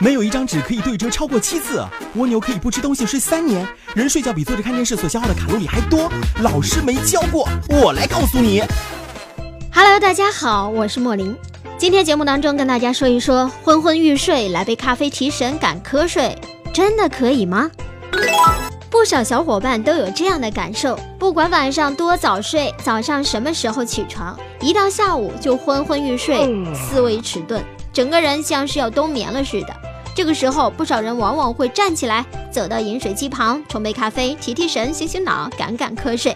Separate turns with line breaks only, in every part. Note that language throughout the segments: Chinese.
没有一张纸可以对折超过七次。蜗牛可以不吃东西睡三年。人睡觉比坐着看电视所消耗的卡路里还多。老师没教过，我来告诉你。
Hello，大家好，我是莫林。今天节目当中跟大家说一说，昏昏欲睡来杯咖啡提神赶瞌睡，真的可以吗？不少小伙伴都有这样的感受，不管晚上多早睡，早上什么时候起床，一到下午就昏昏欲睡，思维迟钝，整个人像是要冬眠了似的。这个时候，不少人往往会站起来，走到饮水机旁冲杯咖啡，提提神，醒醒脑，赶赶瞌睡。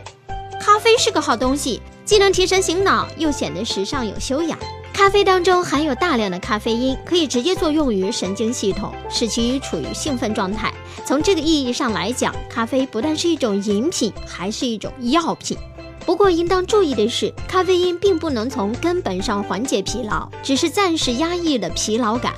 咖啡是个好东西，既能提神醒脑，又显得时尚有修养。咖啡当中含有大量的咖啡因，可以直接作用于神经系统，使其处于兴奋状态。从这个意义上来讲，咖啡不但是一种饮品，还是一种药品。不过应当注意的是，咖啡因并不能从根本上缓解疲劳，只是暂时压抑了疲劳感。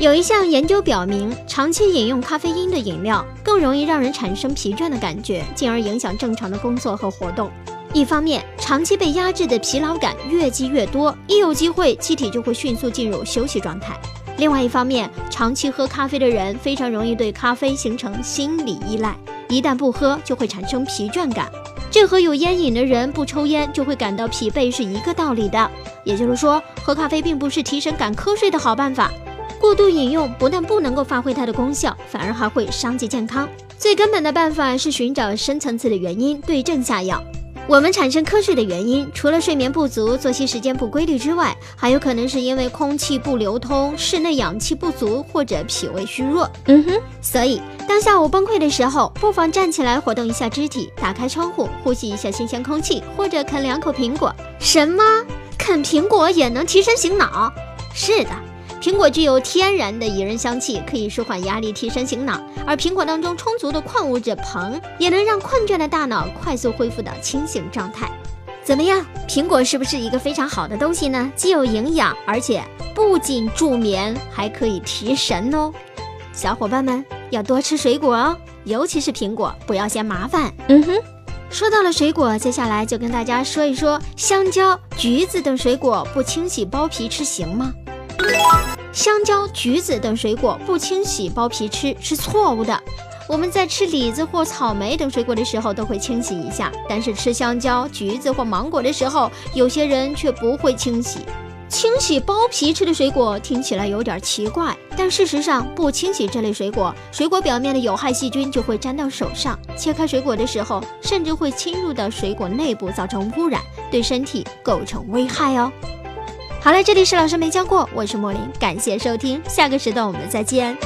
有一项研究表明，长期饮用咖啡因的饮料更容易让人产生疲倦的感觉，进而影响正常的工作和活动。一方面，长期被压制的疲劳感越积越多，一有机会，机体就会迅速进入休息状态。另外一方面，长期喝咖啡的人非常容易对咖啡形成心理依赖，一旦不喝就会产生疲倦感。这和有烟瘾的人不抽烟就会感到疲惫是一个道理的。也就是说，喝咖啡并不是提神赶瞌睡的好办法。过度饮用不但不能够发挥它的功效，反而还会伤及健康。最根本的办法是寻找深层次的原因，对症下药。我们产生瞌睡的原因，除了睡眠不足、作息时间不规律之外，还有可能是因为空气不流通、室内氧气不足或者脾胃虚弱。嗯哼，所以当下午崩溃的时候，不妨站起来活动一下肢体，打开窗户呼吸一下新鲜空气，或者啃两口苹果。什么？啃苹果也能提神醒脑？是的。苹果具有天然的怡人香气，可以舒缓压力、提神醒脑。而苹果当中充足的矿物质硼，也能让困倦的大脑快速恢复到清醒状态。怎么样？苹果是不是一个非常好的东西呢？既有营养，而且不仅助眠，还可以提神哦。小伙伴们要多吃水果哦，尤其是苹果，不要嫌麻烦。嗯哼，说到了水果，接下来就跟大家说一说香蕉、橘子等水果，不清洗剥皮吃行吗？香蕉、橘子等水果不清洗剥皮吃是错误的。我们在吃李子或草莓等水果的时候都会清洗一下，但是吃香蕉、橘子或芒果的时候，有些人却不会清洗。清洗剥皮吃的水果听起来有点奇怪，但事实上不清洗这类水果，水果表面的有害细菌就会粘到手上，切开水果的时候甚至会侵入到水果内部，造成污染，对身体构成危害哦。好了，这里是老师没教过，我是莫林，感谢收听，下个时段我们再见。